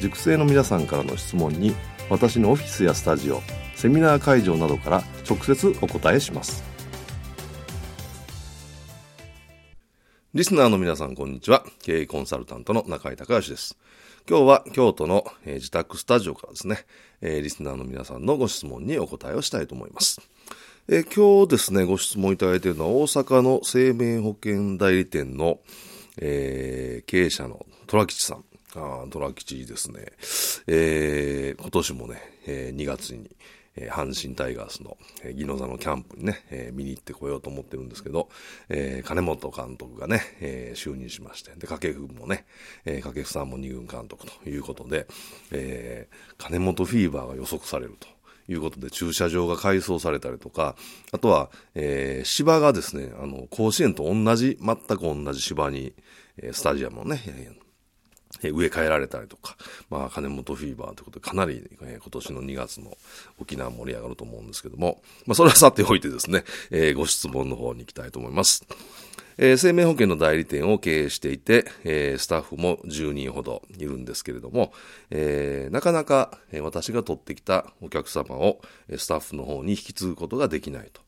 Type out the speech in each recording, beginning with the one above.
塾生の皆さんからの質問に私のオフィスやスタジオセミナー会場などから直接お答えしますリスナーの皆さんこんにちは経営コンサルタントの中井隆義です今日は京都の、え自宅スタジオからですね、えリスナーの皆さんのご質問にお答えをしたいと思います。え今日ですね、ご質問いただいているのは大阪の生命保険代理店の、えー、経営者の虎吉さん。あ虎吉ですね。えー、今年もね、えー、2月に、えー、阪神タイガースの、えー、宜野座のキャンプにね、えー、見に行ってこようと思ってるんですけど、えー、金本監督がね、えー、就任しまして、で、掛布もね、えー、掛布さんも二軍監督ということで、えー、金本フィーバーが予測されると。いうことで駐車場が改装されたりとか、あとは、えー、芝がですね、あの、甲子園と同じ、全く同じ芝に、えー、スタジアムをね、え植え替えられたりとか、まあ、金本フィーバーということで、かなり、え、今年の2月の沖縄盛り上がると思うんですけども、まあ、それはさておいてですね、えー、ご質問の方に行きたいと思います。えー、生命保険の代理店を経営していて、えー、スタッフも10人ほどいるんですけれども、えー、なかなか、え私が取ってきたお客様をスタッフの方に引き継ぐことができないと。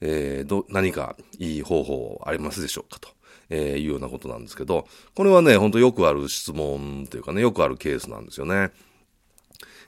えー、ど何かいい方法ありますでしょうかと。えー、いうようなことなんですけど、これはね、ほんとよくある質問というかね、よくあるケースなんですよね。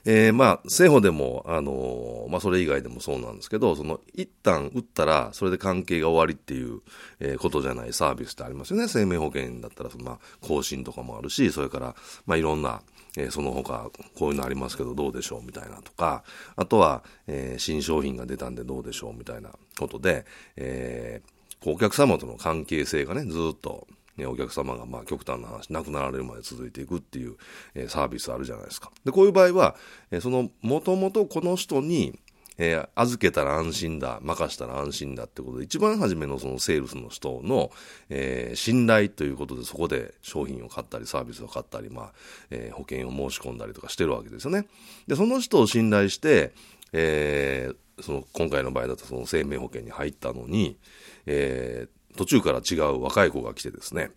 えー、まあ、政法でも、あのー、まあ、それ以外でもそうなんですけど、その、一旦打ったら、それで関係が終わりっていう、えー、ことじゃないサービスってありますよね。生命保険だったら、まあ、更新とかもあるし、それから、まあ、いろんな、えー、その他、こういうのありますけど、どうでしょうみたいなとか、あとは、えー、新商品が出たんでどうでしょうみたいなことで、えー、お客様との関係性がね、ずっと、ね、お客様がまあ極端な話、亡くなられるまで続いていくっていう、えー、サービスあるじゃないですか。で、こういう場合は、えー、その、もともとこの人に、えー、預けたら安心だ、任したら安心だってことで、一番初めのそのセールスの人の、えー、信頼ということで、そこで商品を買ったり、サービスを買ったり、まあ、えー、保険を申し込んだりとかしてるわけですよね。で、その人を信頼して、えー、その、今回の場合だとその生命保険に入ったのに、えー、途中から違う若い子が来てですね、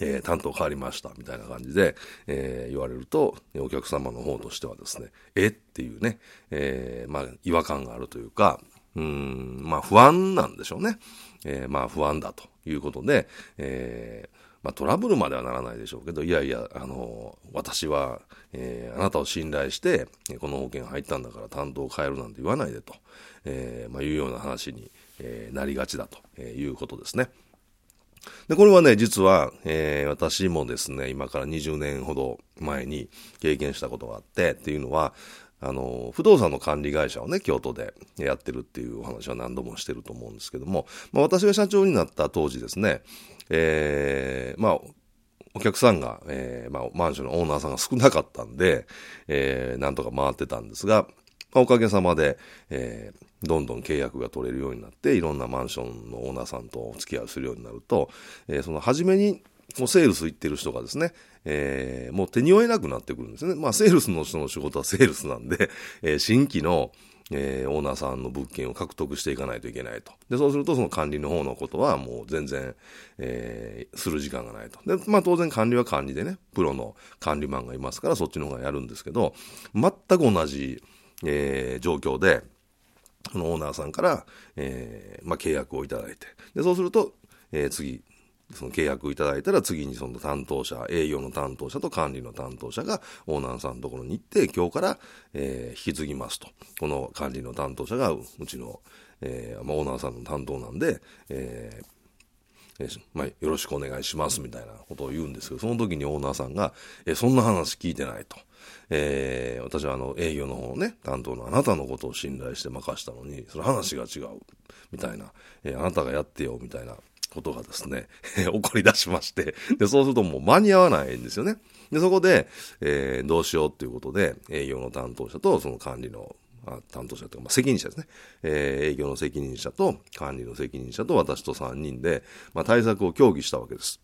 えー、担当変わりました、みたいな感じで、えー、言われると、お客様の方としてはですね、え？っていうね、えー、まあ、違和感があるというか、うん、まあ、不安なんでしょうね。え、まあ、不安だということで、えー、まあ、トラブルまではならないでしょうけど、いやいや、あの、私は、えー、あなたを信頼して、この保険入ったんだから担当を変えるなんて言わないでと、えー、まあ、いうような話に、え、なりがちだということですね。で、これはね、実は、えー、私もですね、今から20年ほど前に経験したことがあって、っていうのは、あの、不動産の管理会社をね、京都でやってるっていうお話は何度もしてると思うんですけども、まあ私が社長になった当時ですね、えー、まあ、お客さんが、えー、まあ、マンションのオーナーさんが少なかったんで、えー、なんとか回ってたんですが、まあ、おかげさまで、えー、どんどん契約が取れるようになって、いろんなマンションのオーナーさんとお付き合いするようになると、えー、その初めに、もうセールス行ってる人がですね、えー、もう手に負えなくなってくるんですね。まあ、セールスの人の仕事はセールスなんで、えー、新規の、えー、オーナーさんの物件を獲得していかないといけないと。で、そうするとその管理の方のことはもう全然、えー、する時間がないと。で、まあ当然管理は管理でね、プロの管理マンがいますからそっちの方がやるんですけど、全く同じ、えー、状況で、このオーナーさんから、えー、まあ、契約をいただいて、で、そうすると、えー、次、その契約いただいたら次にその担当者、営業の担当者と管理の担当者がオーナーさんのところに行って、今日から、えー、引き継ぎますと。この管理の担当者がうちの、えー、まあ、オーナーさんの担当なんで、えーえまあ、よろしくお願いしますみたいなことを言うんですけど、その時にオーナーさんが、えそんな話聞いてないと。えー、私はあの営業の方ね、担当のあなたのことを信頼して任したのに、その話が違う、みたいな、えー、あなたがやってよ、みたいなことがですね、起こり出しまして、で、そうするともう間に合わないんですよね。で、そこで、えー、どうしようっていうことで、営業の担当者とその管理の担当者というか、まあ、責任者ですね。えー、営業の責任者と管理の責任者と私と3人で、まあ、対策を協議したわけです。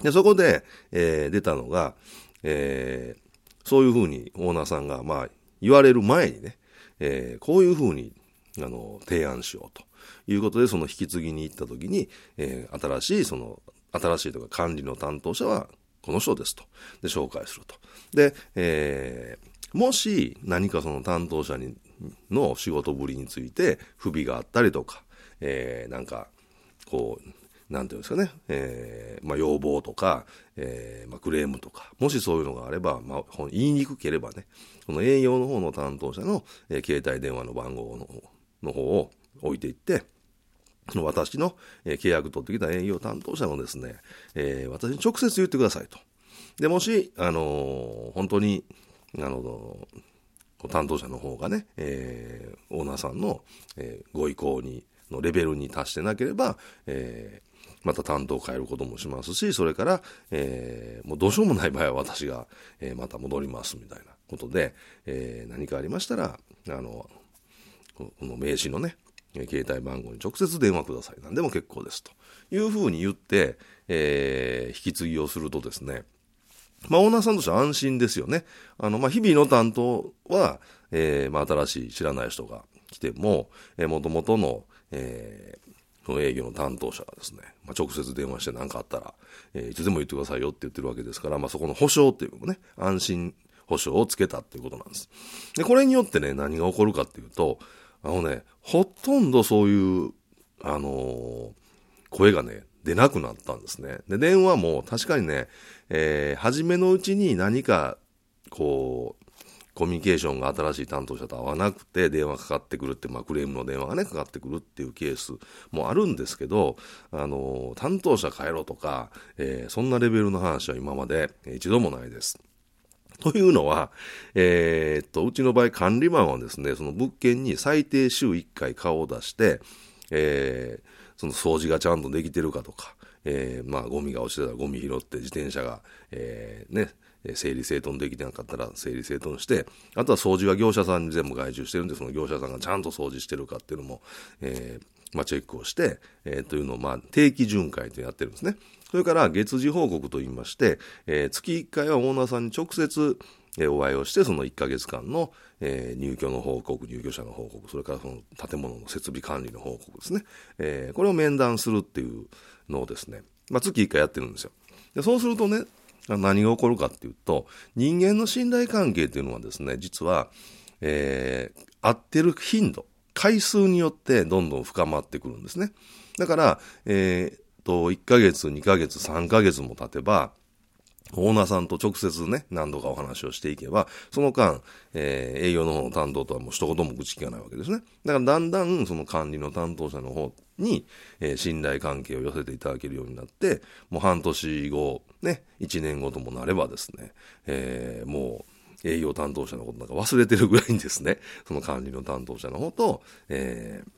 で、そこで、えー、出たのが、えー、そういうふうにオーナーさんが、まあ、言われる前にね、えー、こういうふうに、あの、提案しようということで、その引き継ぎに行った時に、えー、新しい、その、新しいとか管理の担当者はこの人ですと。で、紹介すると。で、えー、もし何かその担当者にの仕事ぶりについて不備があったりとか、えー、なんか、こう、なんていうんですかね、えー、まあ、要望とか、えー、まあ、クレームとか、もしそういうのがあれば、まあ、言いにくければね、この営業の方の担当者の、えー、携帯電話の番号のの方を置いていって、私の、えー、契約取ってきた営業担当者のですね、えー、私に直接言ってくださいと。で、もし、あのー、本当に、あの担当者の方がね、えー、オーナーさんの、えー、ご意向に、のレベルに達してなければ、えー、また担当を変えることもしますし、それから、えー、もうどうしようもない場合は私が、えー、また戻りますみたいなことで、えー、何かありましたら、あの、この名刺のね、携帯番号に直接電話ください。何でも結構です。というふうに言って、えー、引き継ぎをするとですね、まあ、オーナーさんとしては安心ですよね。あの、まあ、日々の担当は、えー、まあ、新しい知らない人が来ても、えー、元々の、えー、その営業の担当者がですね、まあ、直接電話して何かあったら、えー、いつでも言ってくださいよって言ってるわけですから、まあ、そこの保証っていうのもね、安心保証をつけたっていうことなんです。で、これによってね、何が起こるかっていうと、あのね、ほとんどそういう、あの、声がね、出なくなったんですね。で、電話も確かにね、えー、初めのうちに何か、こう、コミュニケーションが新しい担当者と合わなくて電話かかってくるって、まあクレームの電話がね、かかってくるっていうケースもあるんですけど、あの、担当者変えろとか、えー、そんなレベルの話は今まで一度もないです。というのは、えー、っと、うちの場合管理マンはですね、その物件に最低週1回顔を出して、えー、その掃除がちゃんとできてるかとか、えー、まあ、ゴミが落ちてたらゴミ拾って自転車が、えー、ね、整理整頓できてなかったら整理整頓して、あとは掃除は業者さんに全部外注してるんで、その業者さんがちゃんと掃除してるかっていうのも、えー、まあ、チェックをして、えー、というのを、まあ、定期巡回とやってるんですね。それから、月次報告と言いまして、えー、月1回はオーナーさんに直接、えお会いをして、その1ヶ月間の、え、入居の報告、入居者の報告、それからその建物の設備管理の報告ですね。え、これを面談するっていうのをですね、ま、月1回やってるんですよ。でそうするとね、何が起こるかっていうと、人間の信頼関係っていうのはですね、実は、え、合ってる頻度、回数によってどんどん深まってくるんですね。だから、えー、と、1ヶ月、2ヶ月、3ヶ月も経てば、オーナーさんと直接ね、何度かお話をしていけば、その間、えー、営業の方の担当とはもう一言も口聞かないわけですね。だからだんだんその管理の担当者の方に、えー、信頼関係を寄せていただけるようになって、もう半年後、ね、一年後ともなればですね、えー、もう営業担当者のことなんか忘れてるぐらいにですね、その管理の担当者の方と、えー、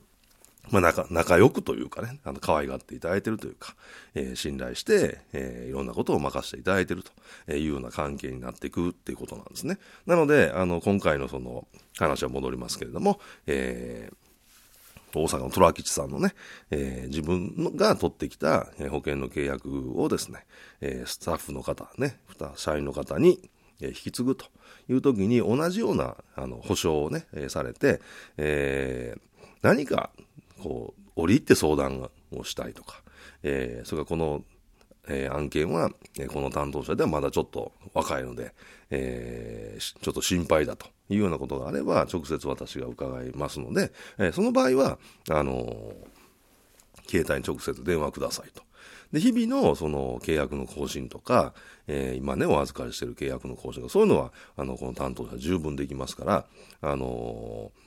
まあ、仲、仲良くというかね、あの、可愛がっていただいているというか、えー、信頼して、えー、いろんなことを任せていただいているというような関係になっていくっていうことなんですね。なので、あの、今回のその、話は戻りますけれども、えー、大阪の虎吉さんのね、えー、自分が取ってきた保険の契約をですね、えー、スタッフの方ね、社員の方に引き継ぐという時に同じようなあの保証をね、されて、えー、何かこう、折り入って相談をしたいとか、えー、それからこの、えー、案件は、え、この担当者ではまだちょっと若いので、えー、ちょっと心配だというようなことがあれば、直接私が伺いますので、えー、その場合は、あの、携帯に直接電話くださいと。で、日々のその契約の更新とか、えー、今ね、お預かりしている契約の更新とか、そういうのは、あの、この担当者十分できますから、あのー、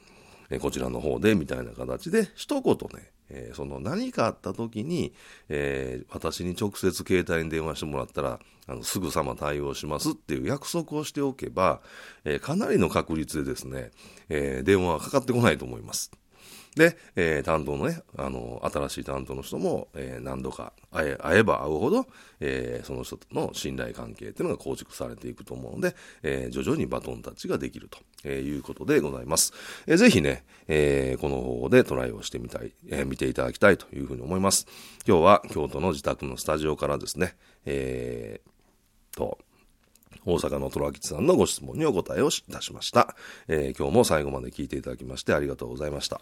えこちらの方で、みたいな形で、一言ね、えー、その何かあった時に、えー、私に直接携帯に電話してもらったら、あの、すぐさま対応しますっていう約束をしておけば、えー、かなりの確率でですね、え電話はかかってこないと思います。で、えー、担当のね、あの、新しい担当の人も、えー、何度か会え会えば会うほど、えー、その人との信頼関係っていうのが構築されていくと思うので、えー、徐々にバトンタッチができると、えー、いうことでございます。えー、ぜひね、えー、この方法でトライをしてみたい、えー、見ていただきたいというふうに思います。今日は京都の自宅のスタジオからですね、えー、と、大阪の虎吉さんのご質問にお答えをいたしました、えー。今日も最後まで聞いていただきましてありがとうございました。